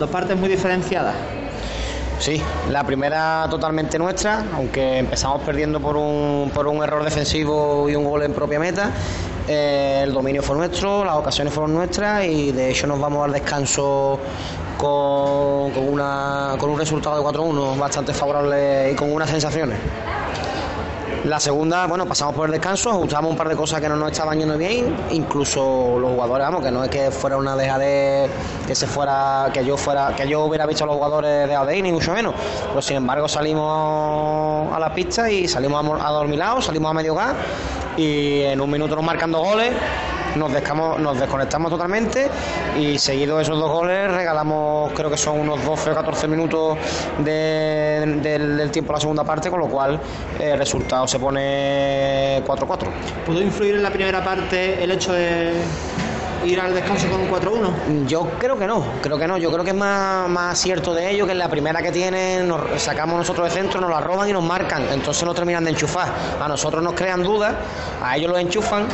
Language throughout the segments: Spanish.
dos partes muy diferenciadas. Sí, la primera totalmente nuestra, aunque empezamos perdiendo por un, por un error defensivo y un gol en propia meta. Eh, el dominio fue nuestro, las ocasiones fueron nuestras y de hecho nos vamos al descanso con, con, una, con un resultado de 4-1 bastante favorable y con unas sensaciones. La segunda, bueno, pasamos por el descanso, ajustamos un par de cosas que no nos estaban yendo bien, incluso los jugadores, vamos, que no es que fuera una deja de que se fuera, que yo fuera, que yo hubiera visto a los jugadores de ADI, ni mucho menos. Pero sin embargo salimos a la pista y salimos a, dormilados, salimos a medio gas y en un minuto nos marcan dos goles nos, nos desconectamos totalmente y seguido esos dos goles regalamos creo que son unos 12 o 14 minutos del, tiempo de la segunda parte, con lo cual el resultado se pone 4-4. ¿Pudo influir en la primera parte el hecho de ir al descanso con un 4-1? Yo creo que no, creo que no. Yo creo que es más, más cierto de ello que en la primera que tienen, nos sacamos nosotros de centro, nos la roban y nos marcan. Entonces no terminan de enchufar. A nosotros nos crean dudas, a ellos los enchufan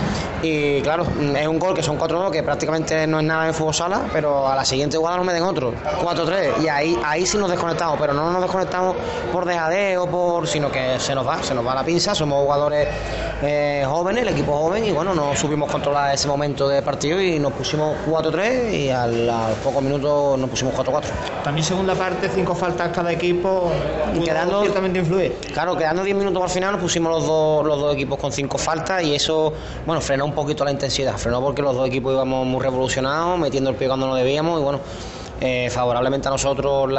y claro, es un gol que son 4-1, que prácticamente no es nada en fútbol sala, pero a la siguiente jugada nos meten otro, 4-3. Y ahí, ahí sí nos desconectamos, pero no nos desconectamos por dejadeo, por, sino que se nos va, se nos va la pinza. Somos jugadores eh, jóvenes, el equipo joven, y bueno, no supimos controlar ese momento de partido y nos pusimos 4-3 y a los pocos minutos nos pusimos 4-4. También segunda parte, cinco faltas cada equipo y quedando ciertamente influir. Claro, quedando 10 minutos al final nos pusimos los dos, los dos equipos con cinco faltas y eso, bueno, frenó un poquito la intensidad, frenó porque los dos equipos íbamos muy revolucionados, metiendo el pie cuando no debíamos y bueno, eh, favorablemente a nosotros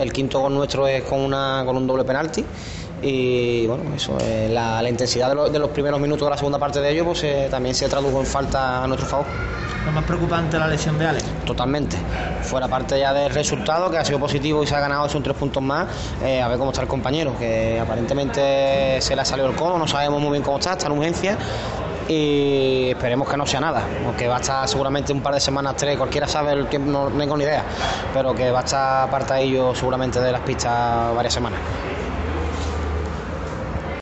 el quinto gol nuestro es con, una, con un doble penalti y bueno, eso la, intensidad de, los primeros minutos de la segunda parte de ello pues eh, también se tradujo en falta a nuestro favor. ¿Lo más preocupante la lesión de Alex? Totalmente. Fuera parte ya del resultado, que ha sido positivo y se ha ganado esos tres puntos más, eh, a ver cómo está el compañero, que aparentemente se le ha salido el codo, no sabemos muy bien cómo está, está en urgencia y esperemos que no sea nada, aunque va a estar seguramente un par de semanas, tres, cualquiera sabe el tiempo, no tengo ni idea, pero que va a estar apartadillo seguramente de las pistas varias semanas.